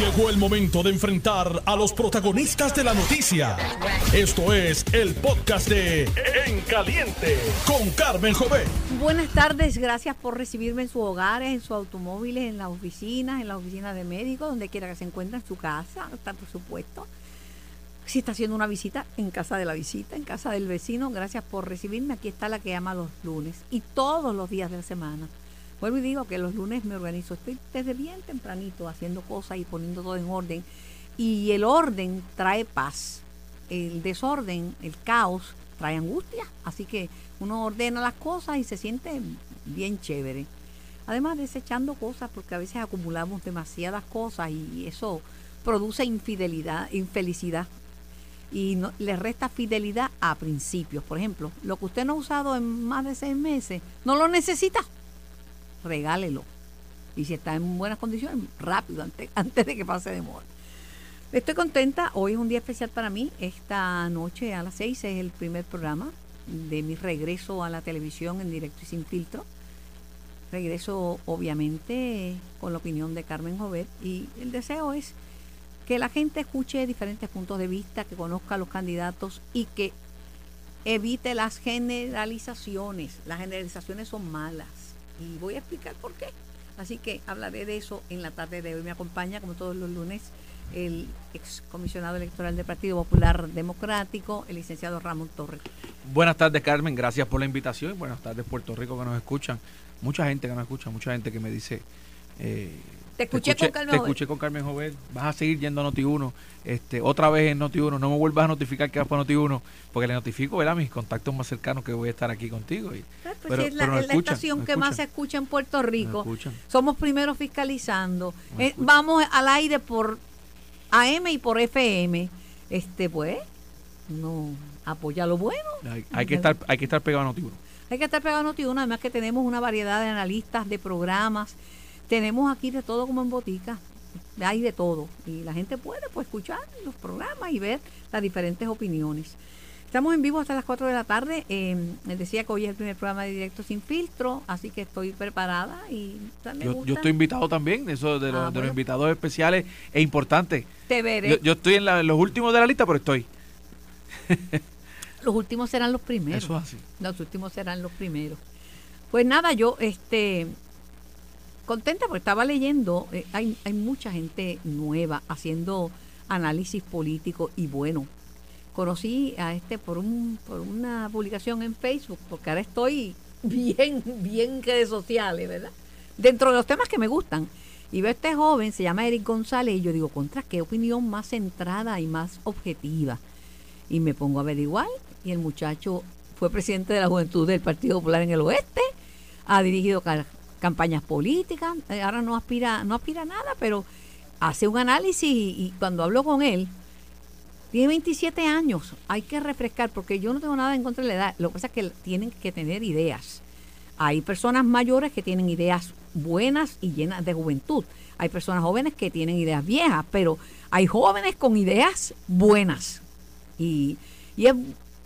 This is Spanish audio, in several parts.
Llegó el momento de enfrentar a los protagonistas de la noticia. Esto es el podcast de En Caliente con Carmen Jovet. Buenas tardes, gracias por recibirme en sus hogares, en sus automóviles, en las oficinas, en la oficina de médicos, donde quiera que se encuentre, en su casa, está por supuesto. Si está haciendo una visita, en casa de la visita, en casa del vecino, gracias por recibirme. Aquí está la que ama los lunes y todos los días de la semana. Vuelvo y digo que los lunes me organizo. Estoy desde bien tempranito haciendo cosas y poniendo todo en orden. Y el orden trae paz. El desorden, el caos, trae angustia. Así que uno ordena las cosas y se siente bien chévere. Además desechando cosas porque a veces acumulamos demasiadas cosas y eso produce infidelidad, infelicidad y le resta fidelidad a principios. Por ejemplo, lo que usted no ha usado en más de seis meses, no lo necesita regálelo. Y si está en buenas condiciones, rápido, antes, antes de que pase de moda. Estoy contenta, hoy es un día especial para mí. Esta noche a las 6 es el primer programa de mi regreso a la televisión en directo y sin filtro. Regreso obviamente con la opinión de Carmen Jovet y el deseo es que la gente escuche diferentes puntos de vista, que conozca a los candidatos y que evite las generalizaciones. Las generalizaciones son malas y voy a explicar por qué. Así que hablaré de eso en la tarde de hoy. Me acompaña, como todos los lunes, el excomisionado electoral del Partido Popular Democrático, el licenciado Ramón Torres. Buenas tardes, Carmen. Gracias por la invitación. Buenas tardes, Puerto Rico, que nos escuchan. Mucha gente que nos escucha, mucha gente que me dice eh, te escuché, con Carmen Te escuché con Carmen Jovet. Vas a seguir yendo a Noti1. Este, otra vez en Noti1. No me vuelvas a notificar que vas para Noti1. Porque le notifico ¿verdad? mis contactos más cercanos que voy a estar aquí contigo. Y, pues pero, es la, estación que más se escucha en Puerto Rico. Somos primeros fiscalizando. Eh, vamos al aire por AM y por FM. Este, pues, no apoya lo bueno. Hay, que estar, hay que estar pegado a Noti1. Hay que estar pegado a Noti1. Además que tenemos una variedad de analistas, de programas tenemos aquí de todo como en botica, hay de todo. Y la gente puede pues, escuchar los programas y ver las diferentes opiniones. Estamos en vivo hasta las 4 de la tarde. Eh, les decía que hoy es el primer programa de directo sin filtro, así que estoy preparada y yo, yo, estoy invitado también, eso de, los, ah, invitados especiales es importante. Te veré. Yo, estoy en, los últimos de la lista, pero estoy. los últimos serán los primeros. Eso así. Los últimos serán los primeros. Pues nada, yo este contenta porque estaba leyendo, eh, hay, hay mucha gente nueva haciendo análisis político y bueno. Conocí a este por, un, por una publicación en Facebook, porque ahora estoy bien, bien redes sociales, ¿verdad? Dentro de los temas que me gustan. Y veo a este joven, se llama Eric González, y yo digo, contra qué opinión más centrada y más objetiva. Y me pongo a averiguar, y el muchacho fue presidente de la Juventud del Partido Popular en el Oeste, ha dirigido campañas políticas, eh, ahora no aspira, no aspira a nada, pero hace un análisis y, cuando hablo con él, tiene 27 años, hay que refrescar, porque yo no tengo nada en contra de la edad, lo que pasa es que tienen que tener ideas. Hay personas mayores que tienen ideas buenas y llenas de juventud. Hay personas jóvenes que tienen ideas viejas, pero hay jóvenes con ideas buenas. Y, y es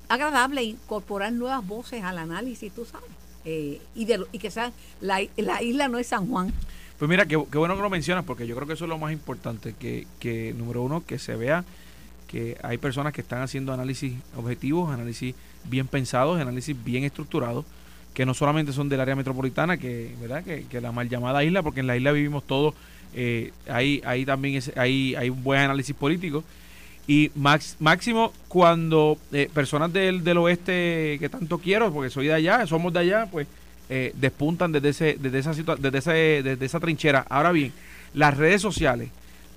agradable incorporar nuevas voces al análisis, tú sabes. Eh, y, de, y que sea la, la, isla no es San Juan. Pues mira, qué, bueno que lo mencionas, porque yo creo que eso es lo más importante, que, que número uno, que se vea que hay personas que están haciendo análisis objetivos, análisis bien pensados, análisis bien estructurados, que no solamente son del área metropolitana, que, ¿verdad? que, la mal llamada isla, porque en la isla vivimos todos, eh, ahí también es, hay, hay un buen análisis político, y máximo cuando eh, personas del, del oeste que tanto quiero, porque soy de allá, somos de allá, pues eh, despuntan desde, ese, desde, esa desde, ese, desde esa trinchera. Ahora bien, las redes sociales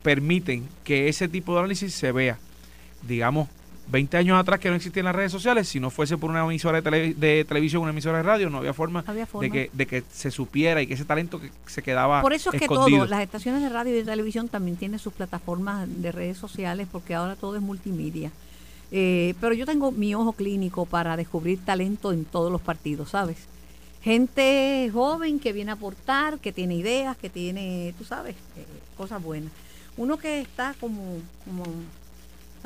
permiten que ese tipo de análisis se vea, digamos, 20 años atrás que no existían las redes sociales, si no fuese por una emisora de, de televisión, una emisora de radio, no había forma, De, que, de que se supiera y que ese talento que se quedaba Por eso es que todo, las estaciones de radio y de televisión también tienen sus plataformas de redes sociales, porque ahora todo es multimedia. Eh, pero yo tengo mi ojo clínico para descubrir talento en todos los partidos, ¿sabes? Gente joven que viene a aportar, que tiene ideas, que tiene, tú sabes, eh, cosas buenas. Uno que está como, como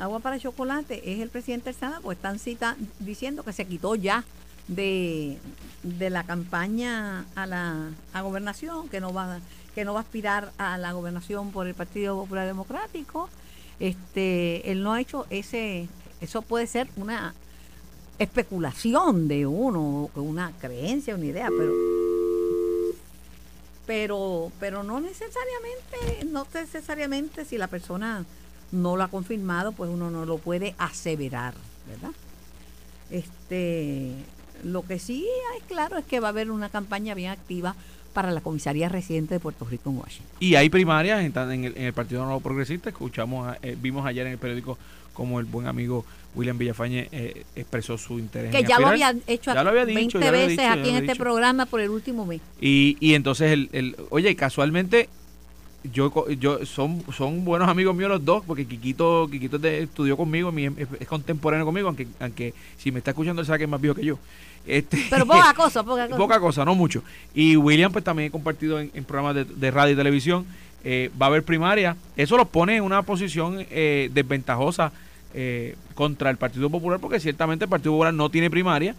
agua para chocolate es el presidente del Senado, pues están cita, diciendo que se quitó ya de, de la campaña a la a gobernación, que no va que no va a aspirar a la gobernación por el Partido Popular Democrático. Este, él no ha hecho ese, eso puede ser una especulación de uno, una creencia, una idea, pero pero pero no necesariamente, no necesariamente si la persona no lo ha confirmado, pues uno no lo puede aseverar, ¿verdad? Este, lo que sí es claro es que va a haber una campaña bien activa para la comisaría residente de Puerto Rico en Washington. Y hay primarias en, el, Partido Nuevo Progresista. Escuchamos, eh, vimos ayer en el periódico como el buen amigo William Villafañe eh, expresó su interés. Que ya lo había hecho ya lo había 20 veces aquí en este programa por el último mes. Y, y entonces, el, el, oye, casualmente, yo, yo son, son buenos amigos míos los dos, porque Quiquito, Quiquito estudió conmigo, es, contemporáneo conmigo, aunque, aunque si me está escuchando él sabe que es más viejo que yo. Este, Pero poca cosa, poca cosa. Poca cosa, no mucho. Y William pues también he compartido en, programas de, radio y televisión. Eh, va a haber primaria. Eso los pone en una posición eh, desventajosa eh, contra el Partido Popular, porque ciertamente el Partido Popular no tiene primaria.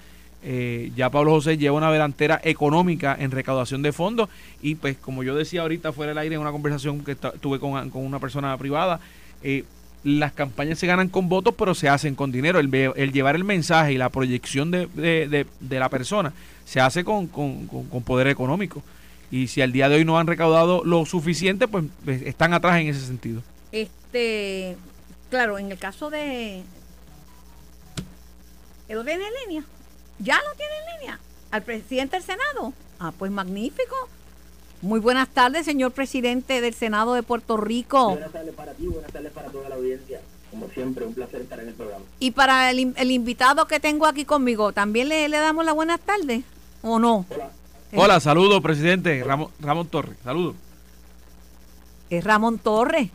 Ya Pablo José lleva una delantera económica en recaudación de fondos y pues como yo decía ahorita fuera del aire en una conversación que tuve con, con una persona privada, eh, las campañas se ganan con votos, pero se hacen con dinero. El, llevar el mensaje y la proyección de, de, de, la persona se hace con, con, poder económico. Y si al día de hoy no han recaudado lo suficiente, pues, pues están atrás en ese sentido. Este, claro, en el caso de... ¿Él lo tiene en línea? ¿Ya lo tiene en línea? ¿Al presidente del Senado? Ah, pues magnífico. Muy buenas tardes, señor presidente del Senado de Puerto Rico. Buenas tardes para ti, buenas tardes para toda la audiencia. Como siempre, un placer estar en el programa. Y para el, invitado que tengo aquí conmigo, ¿también le, damos la buenas tardes o no? Hola. Hola, saludos, presidente Ramón, Ramón Torres. Saludos. Es Ramón Torres.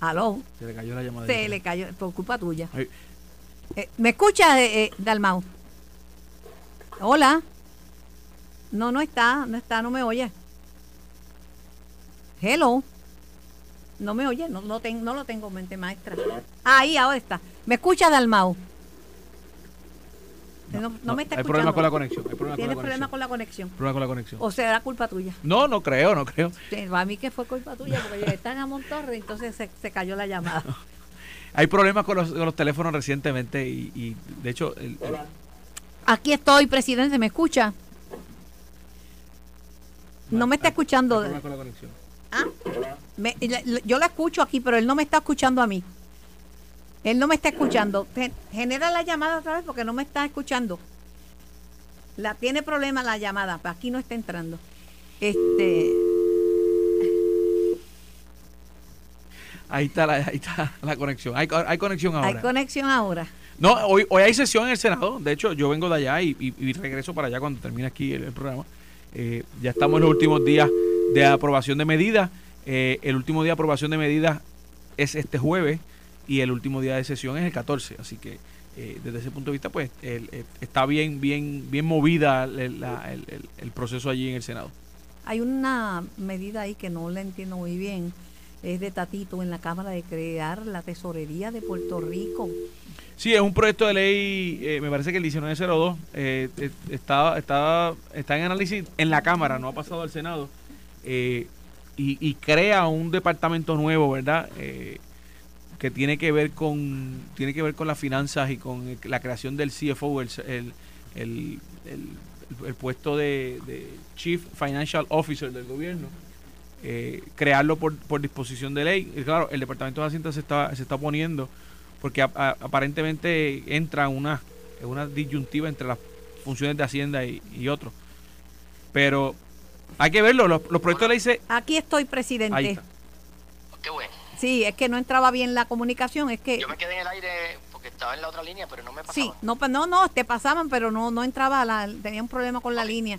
Aló. Se le cayó la llamada. Se le cayó, por culpa tuya. Eh, ¿Me escucha, eh, eh, Dalmau? Hola. No, no está, no está, no me oye. Hello. No me oye, no, no, no lo tengo mente maestra. Ahí, ahora está. ¿Me escucha, Dalmau? No, no, me está hay problemas con la conexión. ¿Tienes problemas con la conexión? Problemas con la conexión. ¿O será culpa tuya? No, no creo, no creo. a mí que fue culpa tuya, porque yo estaba en Montorre, entonces se, se, cayó la llamada. hay problemas con los, con los teléfonos recientemente y, y de hecho... Aquí estoy, presidente, ¿me escucha? No me está escuchando. ¿Ah? yo la escucho aquí, pero él no me está escuchando a mí. Él no me está escuchando. Genera la llamada otra vez porque no me está escuchando. La tiene problema la llamada, aquí no está entrando. Este Ahí está la, ahí está la conexión. Hay, conexión ahora. Hay conexión ahora. No, hoy, hoy hay sesión en el Senado. De hecho, yo vengo de allá y, regreso para allá cuando termine aquí el programa. Eh, ya estamos en los últimos días de aprobación de medidas. Eh, el último día de aprobación de medidas es este jueves y el último día de sesión es el 14. Así que eh, desde ese punto de vista, pues está bien, bien, bien movida el, proceso allí en el Senado. Hay una medida ahí que no la entiendo muy bien. Es de Tatito en la Cámara de crear la tesorería de Puerto Rico. Sí, es un proyecto de ley, eh, me parece que el 1902 eh, está, está, está en análisis en la Cámara, no ha pasado al Senado, eh, y, crea un departamento nuevo, ¿verdad? Eh, que tiene que ver con tiene que ver con las finanzas y con la creación del CFO, el, el, el, puesto de, Chief Financial Officer del gobierno. Crearlo por, por disposición de ley. Y claro, el Departamento de Hacienda se está, se está oponiendo porque aparentemente entra una, una disyuntiva entre las funciones de Hacienda y, y otros. Pero hay que verlo, los, proyectos de ley se... Aquí estoy, presidente. Ahí está. Qué bueno. Sí, es que no entraba bien la comunicación, es que... Yo me quedé en el aire porque estaba en la otra línea, pero no me pasaban. Sí, no, no, no, te pasaban, pero no no entraba, la, tenía un problema con la línea.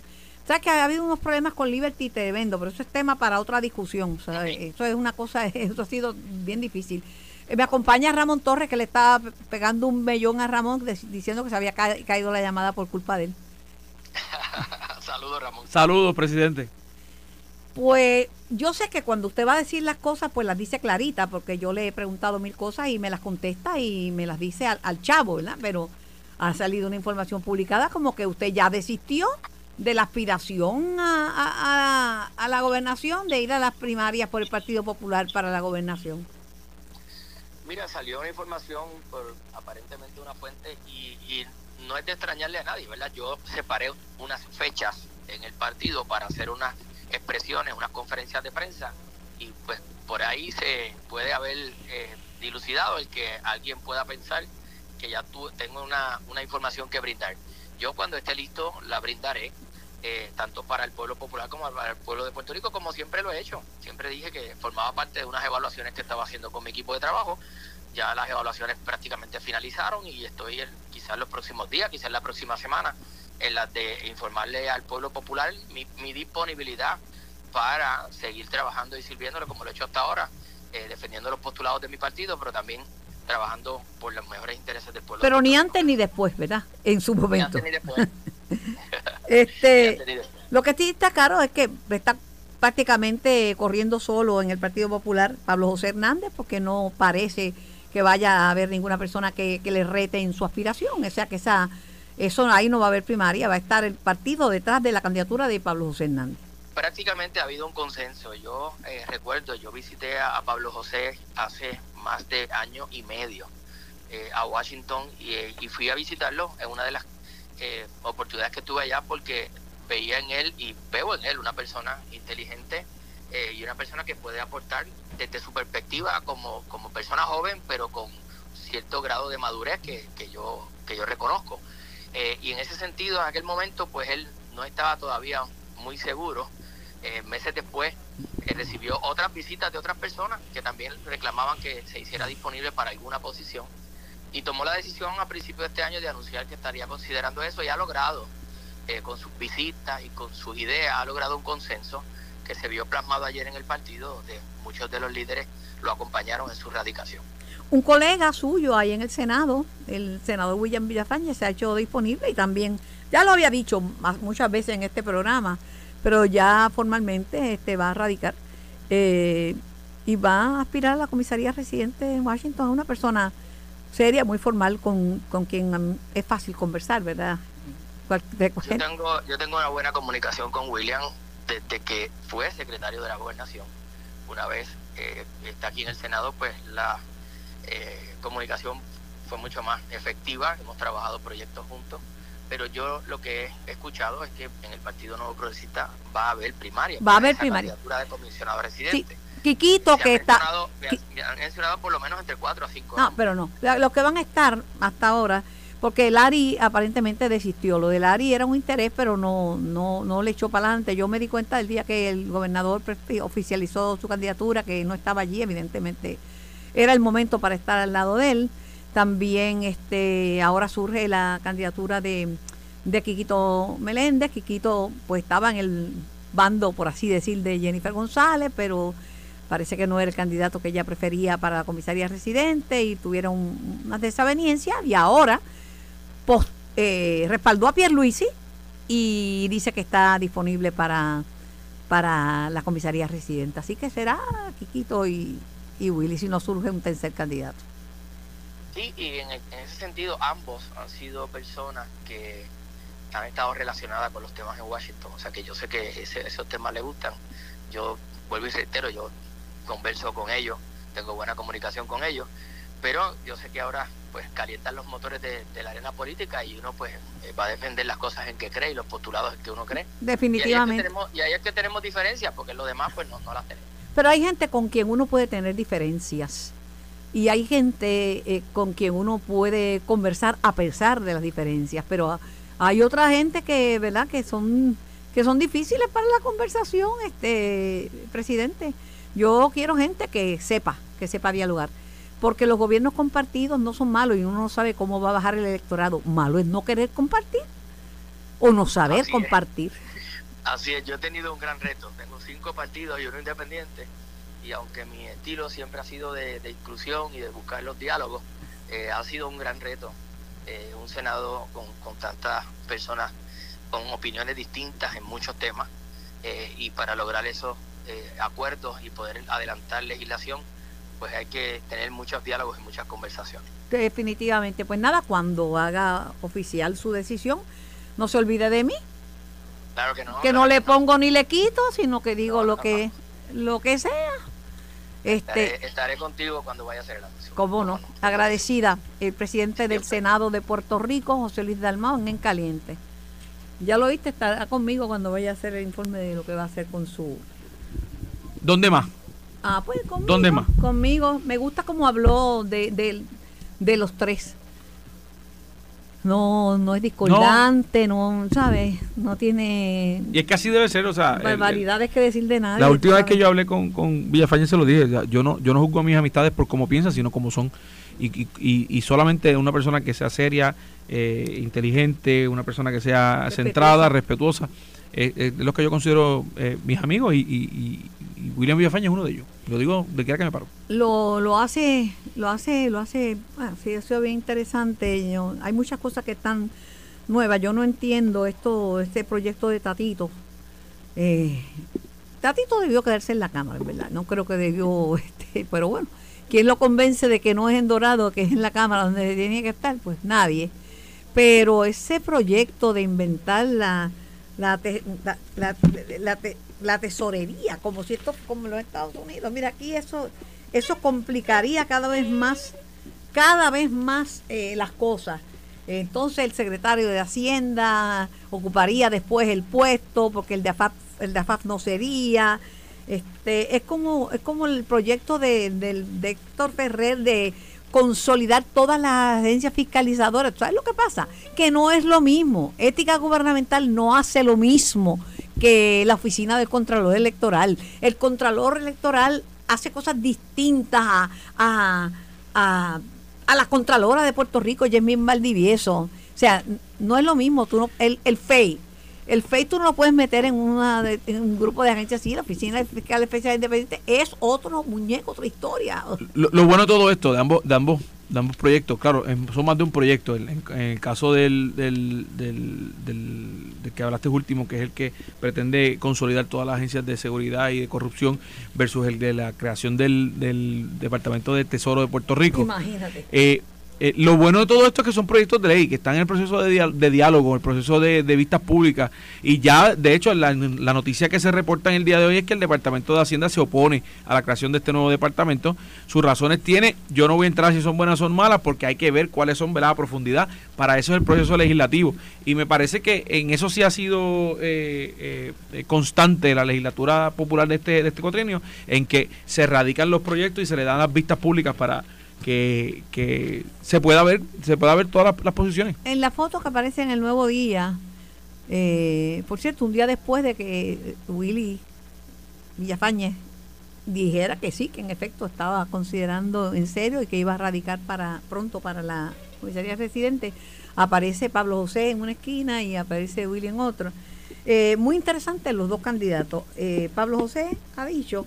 O sea, que ha habido unos problemas con Liberty y te vendo, pero eso es tema para otra discusión. O sea, eso es una cosa, eso ha sido bien difícil. Eh, me acompaña Ramón Torres, que le estaba pegando un mellón a Ramón diciendo que se había caído la llamada por culpa de él. Saludos, Ramón. Saludos, presidente. Pues yo sé que cuando usted va a decir las cosas, pues las dice clarita, porque yo le he preguntado mil cosas y me las contesta y me las dice al, chavo, ¿verdad? Pero ha salido una información publicada como que usted ya desistió de la aspiración a, a- la gobernación, de ir a las primarias por el Partido Popular para la gobernación? Mira, salió una información por aparentemente una fuente y, y no es de extrañarle a nadie, ¿verdad? Yo separé unas fechas en el partido para hacer unas expresiones, unas conferencias de prensa y pues por ahí se puede haber eh, dilucidado el que alguien pueda pensar que ya tú, tengo una, una información que brindar. Yo cuando esté listo la brindaré, eh, tanto para el pueblo popular como para el pueblo de Puerto Rico, como siempre lo he hecho. Siempre dije que formaba parte de unas evaluaciones que estaba haciendo con mi equipo de trabajo. Ya las evaluaciones prácticamente finalizaron y estoy quizás los próximos días, quizás la próxima semana, en las de informarle al pueblo popular mi, mi disponibilidad para seguir trabajando y sirviéndole como lo he hecho hasta ahora, eh, defendiendo los postulados de mi partido, pero también trabajando por los mejores intereses del pueblo. Pero ni antes ni después, ¿verdad? En su Ni momento. antes ni después. Este, lo que sí está claro es que está prácticamente corriendo solo en el Partido Popular Pablo José Hernández porque no parece que vaya a haber ninguna persona que, que le rete en su aspiración. O sea que esa, eso ahí no va a haber primaria, va a estar el partido detrás de la candidatura de Pablo José Hernández. prácticamente ha habido un consenso. Yo eh, recuerdo, yo visité a, a Pablo José hace más de año y medio eh, a Washington y, eh, y fui a visitarlo en una de las eh, oportunidades que tuve allá porque veía en él y veo en él una persona inteligente eh, y una persona que puede aportar desde su perspectiva como, como persona joven, pero con cierto grado de madurez que, que yo, que yo reconozco. Eh, y en ese sentido, en aquel momento, pues él no estaba todavía muy seguro. Eh, meses después eh, recibió otras visitas de otras personas que también reclamaban que se hiciera disponible para alguna posición y tomó la decisión a principios de este año de anunciar que estaría considerando eso y ha logrado eh, con sus visitas y con sus ideas, ha logrado un consenso que se vio plasmado ayer en el partido, donde muchos de los líderes lo acompañaron en su radicación. Un colega suyo ahí en el Senado, el senador William Villafañe, se ha hecho disponible y también, ya lo había dicho muchas veces en este programa, pero ya formalmente este va a radicar eh, y va a aspirar a la comisaría residente en Washington, a una persona seria, muy formal, con, con quien es fácil conversar, ¿verdad? De Yo tengo, yo tengo una buena comunicación con William desde que fue secretario de la gobernación. Una vez eh, está aquí en el Senado, pues la eh, comunicación fue mucho más efectiva, hemos trabajado proyectos juntos, pero yo lo que he escuchado es que en el Partido Nuevo Progresista va a haber primaria. Va a haber primaria. candidatura de comisionado residente. Quiquito, que está... han- mencionado por lo menos entre cuatro a cinco No, nombres. pero no. Los que van a estar hasta ahora, porque Lari aparentemente desistió. Lo de Lari era un interés, pero no, no, no le echó para adelante. Yo me di cuenta el día que el gobernador oficializó su candidatura, que no estaba allí, evidentemente era el momento para estar al lado de él. También este ahora surge la candidatura de, de Quiquito Meléndez. Quiquito pues estaba en el bando, por así decir, de Jennifer González, pero parece que no era el candidato que ella prefería para la comisaría residente y tuvieron unas desavenencias y ahora eh, respaldó a Pierluisi y dice que está disponible para, para la comisaría residente. Así que será Quiquito y, y Willy si no surge un tercer candidato. Sí, y en, en ese sentido ambos han sido personas que han estado relacionadas con los temas en Washington. O sea que yo sé que ese- esos temas les gustan. Yo vuelvo y reitero, yo converso con ellos, tengo buena comunicación con ellos, pero yo sé que ahora pues calientan los motores de, de la arena política y uno pues eh, va a defender las cosas en que cree y los postulados en que uno cree. Y ahí es que Definitivamente. tenemos, y ahí es que tenemos diferencias, porque lo demás pues no, no las tenemos. Pero hay gente con quien uno puede tener diferencias. Y hay gente eh, con quien uno puede conversar a pesar de las diferencias. Pero hay otra gente que, ¿verdad?, que son, que son difíciles para la conversación, este presidente. Yo quiero gente que sepa, que sepa dialogar. Porque los gobiernos compartidos no son malos y uno no sabe cómo va a bajar el electorado. Malo es no querer compartir o no saber Así es. compartir. Así es, yo he tenido un gran reto. Tengo cinco partidos y uno independiente. Y aunque mi estilo siempre ha sido de, de inclusión y de buscar los diálogos, eh, ha sido un gran reto. Eh, un Senado con, con tantas personas con opiniones distintas en muchos temas. eh, y para lograr esos eh, acuerdos y poder adelantar legislación, pues hay que tener muchos diálogos y muchas conversaciones. Definitivamente. Pues nada, cuando haga oficial su decisión, no se olvide de mí. Claro que no. que no le pongo ni le quito, sino que digo No, lo no, que lo que sea. Este, Estaré, estaré contigo cuando vaya a hacer el anuncio. cómo no, agradecida el presidente del Senado de Puerto Rico, José Luis Dalmao, en En Caliente. Ya lo viste, estará conmigo cuando vaya a hacer el informe de lo que va a hacer con su ¿Dónde más? Ah, pues conmigo. ¿Dónde más? Conmigo. Me gusta cómo habló de, de, de los tres. No, no es discordante, no, ¿sabes? No tiene Y es que así debe ser, o sea... el- el- barbaridades que decir de nadie. La última vez que yo hablé con, con Villafañe se lo dije, yo no yo no juzgo a mis amistades por cómo piensan, sino como son. Y, y, y- y solamente una persona que sea seria, eh, inteligente, una persona que sea Respetuosa. centrada, respetuosa, eh, eh, es lo que yo considero eh, mis amigos y, William Villafañe es uno de ellos. Lo digo de quiera que me paro. lo, lo hace, lo hace, lo hace, bueno, sí, eso es bien interesante. Hay muchas cosas que están nuevas. Yo no entiendo esto, este proyecto de Tatito. Eh, Tatito debió quedarse en la cámara, en verdad. No creo que debió, este, pero bueno, ¿quién lo convence de que no es en Dorado, que es en la cámara donde tiene que estar? Pues nadie. Pero ese proyecto de inventar la, la, te- la, la- la te- la tesorería, como si esto, como los Estados Unidos, mira, aquí eso, eso complicaría cada vez más, cada vez más eh, las cosas. Entonces el secretario de Hacienda ocuparía después el puesto porque el de el no sería. Este, es como es como el proyecto de, del de Héctor Ferrer de consolidar todas las agencias fiscalizadoras. ¿Sabes lo que pasa? Que no es lo mismo. Ética gubernamental no hace lo mismo que la oficina del Contralor Electoral. El Contralor Electoral hace cosas distintas a, a, a, a la Contralora de Puerto Rico, Yasmín Valdivieso. O sea, no es lo mismo. Tú no, el, el FEI. El FEI tú no lo puedes meter en, una de- en un grupo de agencias así. La Oficina Fiscal Especial Independiente es otro muñeco, otra historia. Lo, lo bueno de todo esto, de ambos, de ambos, de ambos proyectos, claro, en- son más de un proyecto. En, el caso del, del, del, del- del que hablaste último, que es el que pretende consolidar todas las agencias de seguridad y de corrupción, versus el de la creación del, del Departamento de Tesoro de Puerto Rico. Imagínate. Eh, eh, lo bueno de todo esto es que son proyectos de ley, que están en el proceso de, dia- de diálogo, el proceso de, vistas públicas. Y ya, de hecho, la, la noticia que se reporta en el día de hoy es que el Departamento de Hacienda se opone a la creación de este nuevo departamento. Sus razones tiene, yo no voy a entrar si son buenas o son malas, porque hay que ver cuáles son ¿verdad? a profundidad. Para eso es el proceso legislativo. Y me parece que en eso sí ha sido eh, eh, eh, constante la legislatura popular de este, de este cuatrienio, en que se radican los proyectos y se le dan las vistas públicas para que, que se pueda ver se pueda ver todas las, posiciones En la foto que aparece en el Nuevo Día, eh, por cierto, un día después de que Willy Villafañez dijera que sí, que en efecto estaba considerando en serio y que iba a radicar para pronto para la comisaría residente, aparece Pablo José en una esquina y aparece Willy en otra. Eh, muy interesante los dos candidatos. Eh, Pablo José ha dicho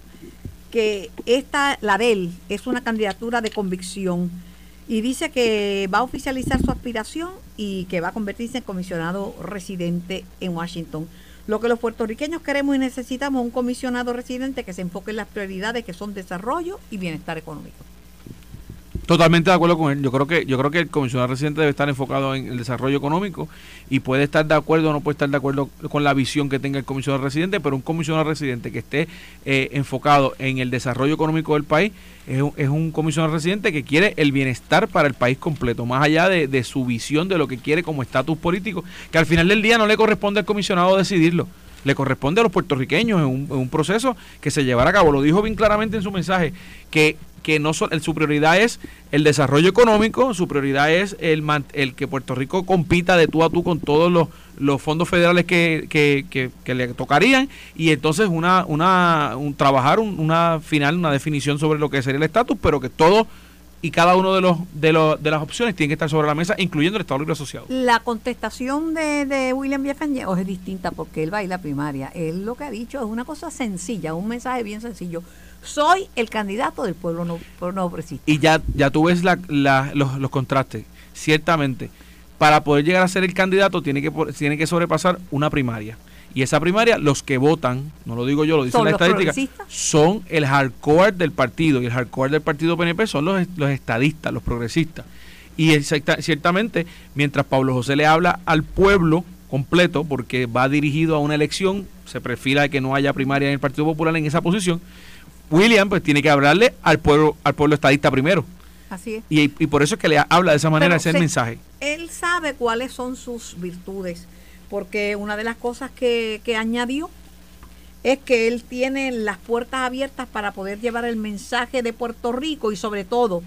que esta, la de él, es una candidatura de convicción y dice que va a oficializar su aspiración y que va a convertirse en comisionado residente en Washington. Lo que los puertorriqueños queremos y necesitamos es un comisionado residente que se enfoque en las prioridades que son desarrollo y bienestar económico. Totalmente de acuerdo con él yo creo que yo creo que el comisionado residente debe estar enfocado en el desarrollo económico y puede estar de acuerdo o no puede estar de acuerdo con la visión que tenga el comisionado residente pero un comisionado residente que esté eh, enfocado en el desarrollo económico del país es es un comisionado residente que quiere el bienestar para el país completo, más allá de, de su visión de lo que quiere como estatus político, que al final del día no le corresponde al comisionado decidirlo, le corresponde a los puertorriqueños en un, en un proceso que se llevará a cabo. Lo dijo bien claramente en su mensaje, que, que no so- el- su prioridad es el desarrollo económico, su prioridad es el, el que Puerto Rico compita de tú a tú con todos los, fondos federales que, le tocarían y entonces una, una un, trabajar un- una final, una definición sobre lo que sería el estatus, pero que todo y cada uno de los, de los de las opciones tiene que estar sobre la mesa, incluyendo el Estado Libre Asociado. La contestación de, de William Villafañez es distinta porque él va a ir a la primaria. Él lo que ha dicho es una cosa sencilla, un mensaje bien sencillo. Soy el candidato del pueblo no, pueblo no progresista. y ya, ya tú ves la- la- los, los contrastes. Ciertamente, para poder llegar a ser el candidato tiene que, tiene que sobrepasar una primaria. Y esa primaria, los que votan, no lo digo yo, lo dice ¿Son la estadística, son el hardcore del partido. Y el hardcore del partido PNP son los, los estadistas, los progresistas. Y exacta- ciertamente, mientras Pablo José le habla al pueblo completo porque va dirigido a una elección, se perfila que no haya primaria en el Partido Popular en esa posición. William pues tiene que hablarle al pueblo al pueblo estadista primero. Así es. Y, y por eso es que le habla de esa manera, Pero ese es se- el mensaje. Él sabe cuáles son sus virtudes, porque una de las cosas que, que añadió es que él tiene las puertas abiertas para poder llevar el mensaje de Puerto Rico y sobre todo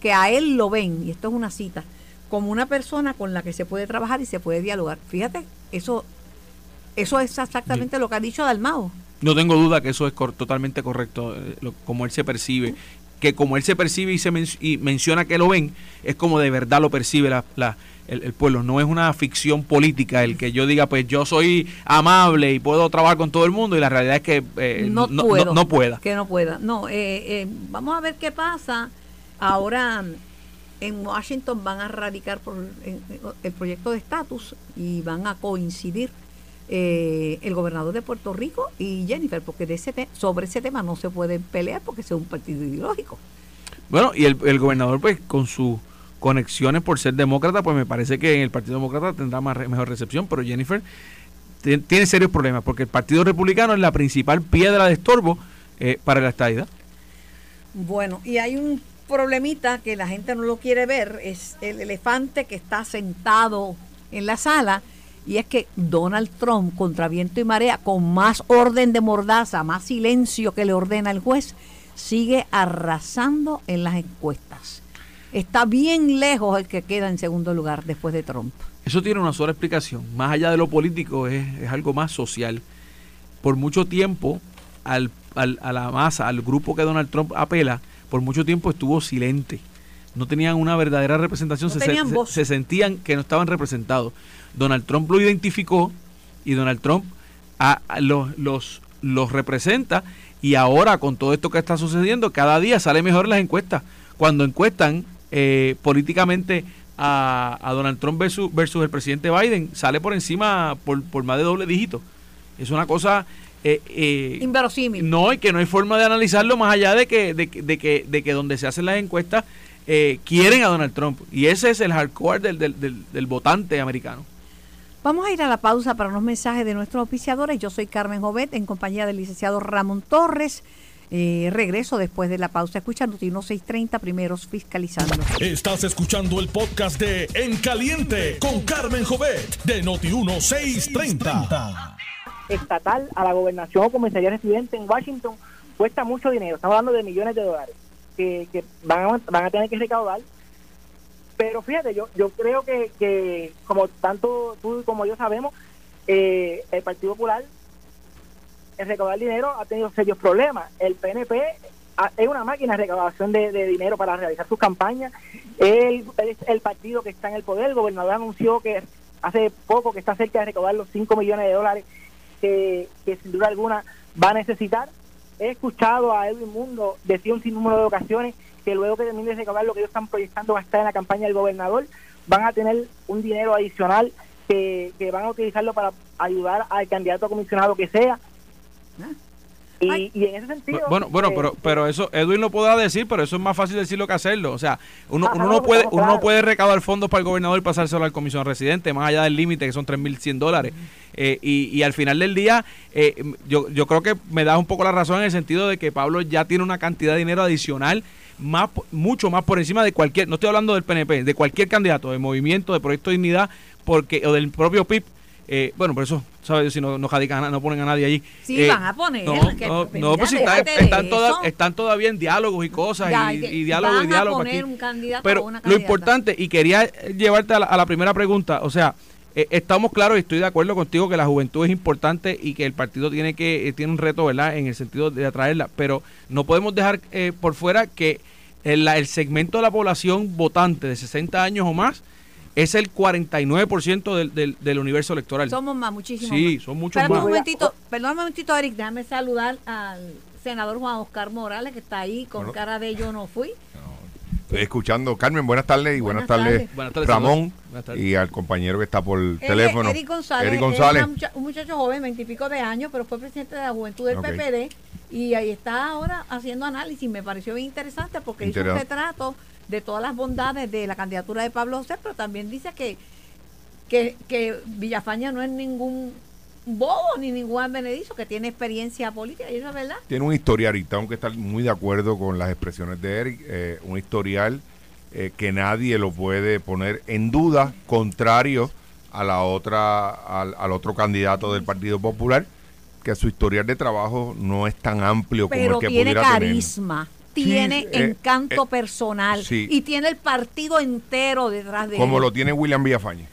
que a él lo ven, y esto es una cita, como una persona con la que se puede trabajar y se puede dialogar. Fíjate, eso, eso es exactamente lo que ha dicho Dalmao. No tengo duda que eso es cor- totalmente correcto, eh, lo- como él se percibe. Que como él se percibe y, se men- y menciona que lo ven, es como de verdad lo percibe la, la- el, el pueblo. No es una ficción política el que yo diga, pues yo soy amable y puedo trabajar con todo el mundo y la realidad es que eh, no, no, puedo. no- no pueda. Que no pueda. No, eh, eh, vamos a ver qué pasa. Ahora en Washington van a radicar por el proyecto de estatus y van a coincidir eh, el gobernador de Puerto Rico y Jennifer, porque de ese te- sobre ese tema no se pueden pelear porque es un partido ideológico. Bueno, y el, el gobernador, pues con sus conexiones por ser demócrata, pues me parece que en el Partido Demócrata tendrá más re- mejor recepción, pero Jennifer ti- tiene serios problemas porque el Partido Republicano es la principal piedra de estorbo eh, para la estadidad. Bueno, y hay un problemita que la gente no lo quiere ver, es el elefante que está sentado en la sala, y es que Donald Trump, contra viento y marea, con más orden de mordaza, más silencio que le ordena el juez, sigue arrasando en las encuestas. Está bien lejos el que queda en segundo lugar después de Trump. Eso tiene una sola explicación. Más allá de lo político, es, es algo más social. Por mucho tiempo, al, al- a la masa, al grupo que Donald Trump apela, por mucho tiempo estuvo silente. No tenían una verdadera representación, No se sentían que no estaban representados. Donald Trump lo identificó y Donald Trump a- a los, los, los representa y ahora con todo esto que está sucediendo, cada día sale mejor las encuestas. Cuando encuestan eh, políticamente a, a Donald Trump versus, versus el presidente Biden, sale por encima por, por más de doble dígito. Es una cosa... eh, eh, Inverosímil. no, y que no hay forma de analizarlo más allá de que, de, que- de que, de que donde se hacen las encuestas eh, quieren a Donald Trump. Y ese es el hardcore del, del, del, del votante americano. Vamos a ir a la pausa para unos mensajes de nuestros auspiciadores. Yo soy Carmen Jovet en compañía del licenciado Ramón Torres. Eh, regreso después de la pausa. Escucha Notino 630, primeros fiscalizando. Estás escuchando el podcast de En Caliente con Carmen Jovet de Noti1 630. estatal a la gobernación o comisaría residente en Washington cuesta mucho dinero. Estamos hablando de millones de dólares que, que van, a, van a tener que recaudar. Pero fíjate, yo yo creo que, que como tanto tú como yo sabemos, eh, el Partido Popular, el recaudar dinero ha tenido serios problemas. El PNP es una máquina de recaudación de, de dinero para realizar sus campañas. El, el, el partido que está en el poder, el gobernador anunció que hace poco que está cerca de recaudar los 5 millones de dólares que, que sin duda alguna va a necesitar. He escuchado a Edwin Mundo decir un sinnúmero de ocasiones que luego que termine de recaudar lo que ellos están proyectando gastar en la campaña del gobernador, van a tener un dinero adicional que, que van a utilizarlo para ayudar al candidato a comisionado que sea. Y, y en ese sentido... Bueno, bueno, eh, pero, pero eso Edwin lo podrá decir, pero eso es más fácil decirlo que hacerlo. O sea, uno, Ajá, uno no, puede, uno no puede recaudar fondos para el gobernador y pasárselo al comisionado residente, más allá del límite que son 3.100 dólares. Eh, y, y al final del día, eh, yo, yo creo que me da un poco la razón en el sentido de que Pablo ya tiene una cantidad de dinero adicional más mucho más por encima de cualquier, no estoy hablando del PNP, de cualquier candidato, de movimiento, de Proyecto de Dignidad, porque o del propio PIB. Eh, bueno, por eso, ¿sabes? Si no, no, na- no ponen a nadie allí. Sí, Eh, van a poner, No, que- no, pues si de están, toda- están todavía en diálogos y cosas, Ya, y, que y diálogo van y diálogo a poner aquí. un candidato Pero o una lo importante, y quería llevarte a la, a la primera pregunta, o sea, eh, estamos claros y estoy de acuerdo contigo que la juventud es importante y que el partido tiene que eh, tiene un reto, ¿verdad? En el sentido de atraerla, pero no podemos dejar eh, por fuera que el segmento de la población votante de 60 años o más es el 49% del, del, del universo electoral. Somos más, muchísimos Sí, más. son muchos Espérate más. un momentito, perdón un momentito, Eric, déjame saludar al senador Juan Oscar Morales, que está ahí con Bueno. cara de yo no fui. Estoy escuchando. Carmen, buenas tardes y buenas, Buenas tardes, tardes. Buenas tardes, Ramón senador. Buenas tardes. y al compañero que está por Él es teléfono. Eric González, Eric es González. mucha- un muchacho joven, veintipico de años, pero fue presidente de la juventud del. PPD y ahí está ahora haciendo análisis. Me pareció bien interesante porque hizo un retrato de todas las bondades de la candidatura de Pablo José, pero también dice que que, que Villafaña no es ningún bobo ni ningún advenedizo, que tiene experiencia política, y eso es verdad. Tiene un historial, y tengo que estar muy de acuerdo con las expresiones de Eric, eh, un historial eh, que nadie lo puede poner en duda, contrario a la otra, al, al otro candidato del Partido Popular, que su historial de trabajo no es tan amplio como el que tiene pudiera carisma, tiene eh, encanto eh, personal sí. y tiene el partido entero detrás de Como él. lo tiene William Villafañe.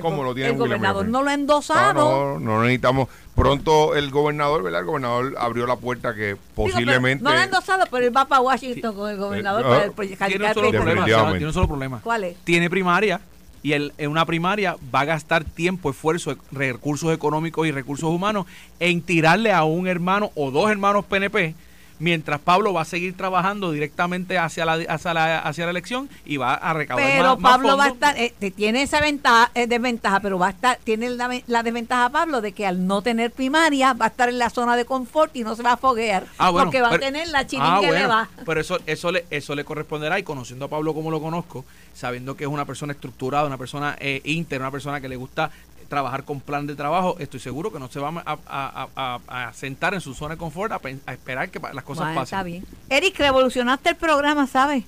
Como lo tiene El William gobernador Villafañe. no lo ha No, endosado. no, no necesitamos. Pronto el gobernador, ¿verdad? El gobernador abrió la puerta que Digo, posiblemente. no lo ha endosado, pero él va para Washington con el gobernador Eh, para el proyecto. Tiene un solo problema, tiene un solo problema. ¿Cuál es? Tiene primaria y el, en una primaria va a gastar tiempo, esfuerzo, recursos económicos y recursos humanos en tirarle a un hermano o dos hermanos PNP, mientras Pablo va a seguir trabajando directamente hacia la, hacia la, hacia la elección y va a recaudar Pero más- más Pablo va a estar, eh, tiene esa ventaja, eh, desventaja, pero va a estar, tiene la, la desventaja Pablo de que al no tener primaria va a estar en la zona de confort y no se va a foguear. Ah, bueno, porque va pero- a tener la chiringa Ah, que le va. Pero eso, eso, le, eso le corresponderá y conociendo a Pablo como lo conozco, sabiendo que es una persona estructurada, una persona eh, íntegra, una persona que le gusta trabajar con plan de trabajo, estoy seguro que no se va a, a- a- a- a sentar en su zona de confort a, pen- a esperar que las cosas Bueno, pasen. está bien. Eric, revolucionaste el programa, ¿sabes?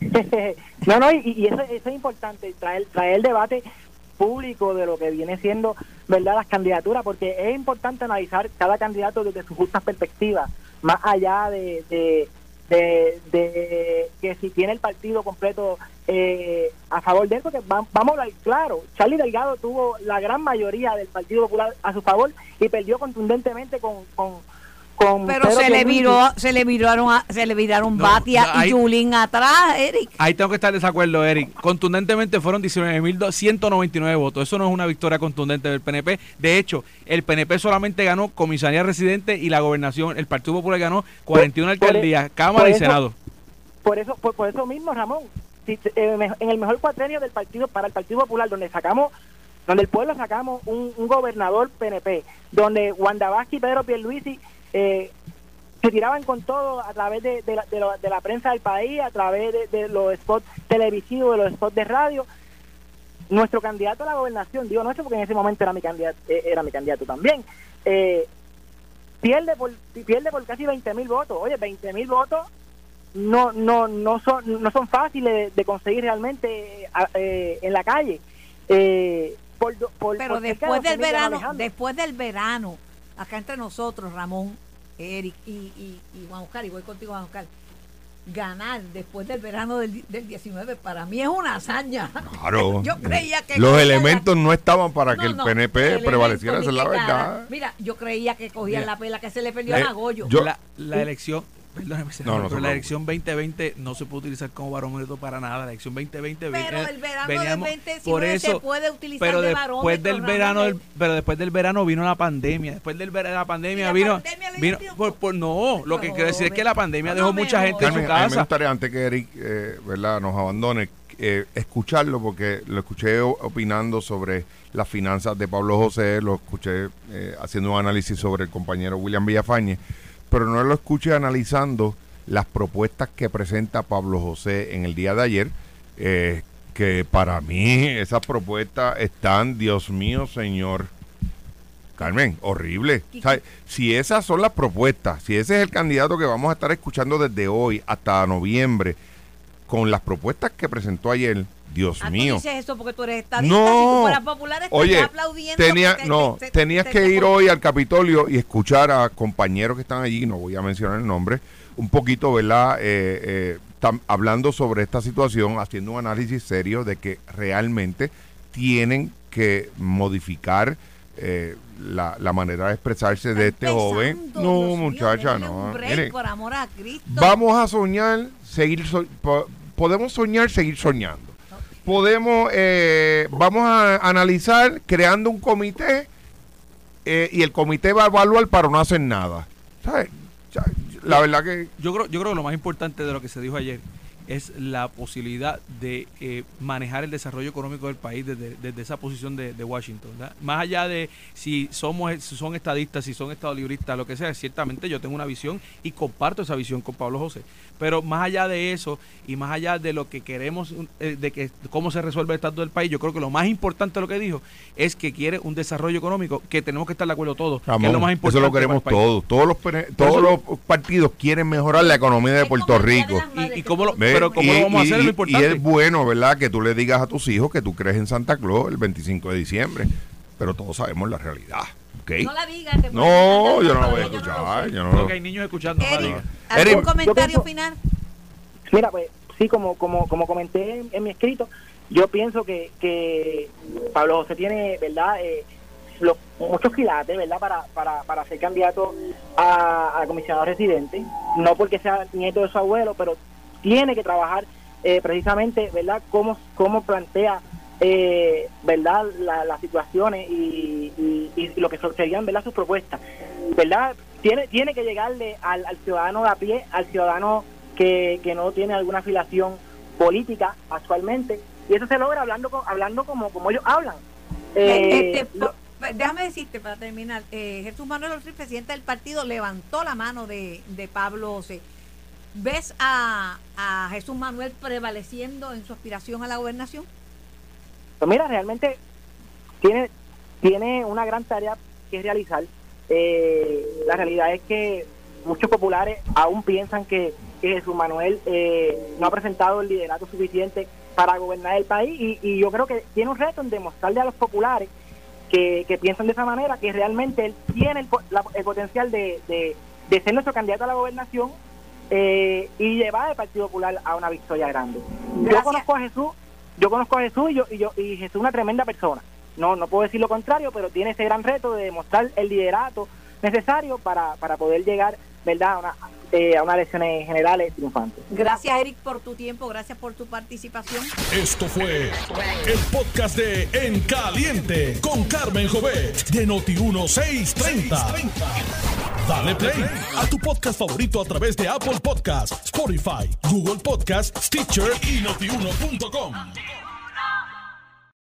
no, no, y, y eso, eso es importante, traer, traer el debate público de lo que viene siendo verdad las candidaturas, porque es importante analizar cada candidato desde sus justas perspectivas, más allá de, de, de, de que si tiene el partido completo eh, a favor de él, porque va- vamos a hablar claro, Charlie Delgado tuvo la gran mayoría del Partido Popular a su favor y perdió contundentemente con... con con Pero Pedro se le viró, se le viraron, a- se le viraron No, Batia no, ahí- y Yulín atrás, Eric. Ahí tengo que estar de desacuerdo, Eric. Contundentemente fueron 19.199 votos. Eso no es una victoria contundente del PNP. De hecho, el PNP solamente ganó comisaría residente y la gobernación. El Partido Popular ganó 41 Por- alcaldías, por Cámara y eso- Senado. por eso por, por eso mismo Ramón en el mejor cuatrenio del partido para el Partido Popular donde sacamos donde el pueblo sacamos un, gobernador PNP donde Wanda Vázquez y Pedro Pierluisi eh, se tiraban con todo a través de, la, prensa del país a través de, de los spots televisivos de los spots de radio. Nuestro candidato a la gobernación digo nuestro porque en ese momento era mi candidato eh, era mi candidato también eh, pierde por pierde por casi 20 mil votos. Oye 20 mil votos no no no son no son fáciles de, de conseguir realmente eh, a- eh, en la calle Eh, por, Pero por después de del 12.000 verano, manejando. después del verano, acá entre nosotros, Ramón, Eric y, y, y Juan Oscar, y voy contigo, Juan Oscar, ganar después del verano del, del 19 para mí es una hazaña. Claro. Yo creía que Los elementos no estaban para la- que el no, PNP prevaleciera, esa es la verdad. Mira, yo creía que cogían Mira. la pela que se le perdió Eh, a Goyo. yo- la, la elección, perdóneme, senador, No, no se pero la elección 2020 no se puede utilizar como barómetro para nada. La elección 2020 Pero el verano veníamos- del 2019 por se eso, puede utilizar pero de después del verano, del- pero después del verano vino la pandemia. Después del ver- de la pandemia ¿Y la vino, pandemia vino dio por, por- no, lo que quiero decir es que la pandemia no dejó mucha gente en Carmen, su a mí me casa. gustaría, antes que Eric eh, ¿verdad? nos abandone, eh, escucharlo, porque lo escuché opinando sobre las finanzas de Pablo José, lo escuché eh, haciendo un análisis sobre el compañero William Villafañe, pero no lo escuché analizando las propuestas que presenta Pablo José en el día de ayer, eh, que para mí esas propuestas están, Dios mío, señor. Carmen, horrible. Si esas son las propuestas, si ese es el candidato que vamos a estar escuchando desde hoy hasta noviembre, con las propuestas que presentó ayer, Dios Ah, tú mío. dices eso porque tú eres estadista. No. Si tú fueras popular, Oye, aplaudiendo. tenía, no, te- te- tenías te- que ir hoy al Capitolio y escuchar a compañeros que están allí, no voy a mencionar el nombre, un poquito, ¿verdad? Eh, eh, tam- hablando sobre esta situación, haciendo un análisis serio de que realmente tienen que modificar eh, la, la manera de expresarse de este joven. No, Dios muchacha, no. break, por amor a Cristo. Vamos a soñar, seguir so- podemos soñar, seguir soñando. Podemos, eh, vamos a analizar creando un comité eh, y el comité va a evaluar para no hacer nada. ¿Sabes? La verdad que Yo creo, yo creo que lo más importante de lo que se dijo ayer es la posibilidad de eh, manejar el desarrollo económico del país desde, desde esa posición de, de Washington. ¿verdad? Más allá de si somos si son estadistas, si son estadolibristas, lo que sea, ciertamente yo tengo una visión y comparto esa visión con Pablo José. Pero más allá de eso y más allá de lo que queremos, eh, de que cómo se resuelve el estatus del país, yo creo que lo más importante de lo que dijo es que quiere un desarrollo económico que tenemos que estar de acuerdo todos. que es lo más importante eso lo para el queremos país. todos. Todos los, todos los partidos quieren mejorar la economía de Puerto Rico. Y- y cómo lo- Pero ¿cómo lo vamos a hacer? Es lo importante. Y es bueno, ¿verdad? Que tú le digas a tus hijos que tú crees en Santa Claus el 25 de diciembre. Pero todos sabemos la realidad. No la digas. que No, yo no lo mandar voy a yo no lo escuchar. Yo no Creo lo- que hay niños escuchando. no la Eric, diga. ¿algún Eric, comentario pienso- final? Mira, pues sí, como como como comenté en, en mi escrito, yo pienso que, que Pablo José tiene, ¿verdad? Eh, los- muchos quilates, ¿verdad? Para, para, para ser candidato a, a comisionado residente, no porque sea nieto de su abuelo, pero tiene que trabajar eh, precisamente, ¿verdad? Cómo, cómo plantea, eh, ¿verdad? La- las situaciones y, y- y lo que serían, ¿verdad? Sus propuestas, ¿verdad? Tiene, tiene que llegarle al, al ciudadano de a pie, al ciudadano que, que no tiene alguna afiliación política actualmente, y eso se logra hablando hablando como, como ellos hablan. Eh, Este, lo- po- déjame decirte para terminar, eh, Jesús Manuel Ortiz, presidente del partido, levantó la mano de, de Pablo José. ¿Ves a, a Jesús Manuel prevaleciendo en su aspiración a la gobernación? Pues mira, realmente tiene, tiene una gran tarea que realizar. Eh, la realidad es que muchos populares aún piensan que, que Jesús Manuel eh, no ha presentado el liderato suficiente para gobernar el país y, y yo creo que tiene un reto en demostrarle a los populares que, que piensan de esa manera que realmente él tiene el, la- el potencial de, de- de ser nuestro candidato a la gobernación eh, y llevar al Partido Popular a una victoria grande. Yo conozco a Jesús, yo conozco a Jesús y, yo, y, yo, y Jesús es una tremenda persona. No, no puedo decir lo contrario, pero tiene ese gran reto de demostrar el liderato necesario para, para poder llegar, ¿verdad?, a, una, eh, a unas elecciones generales triunfantes. Gracias, Eric, por tu tiempo, gracias por tu participación. Esto fue el podcast de En Caliente con Carmen Jovet de Noti1630. Dale play a tu podcast favorito a través de Apple Podcasts, Spotify, Google Podcasts, Stitcher y notiuno.com.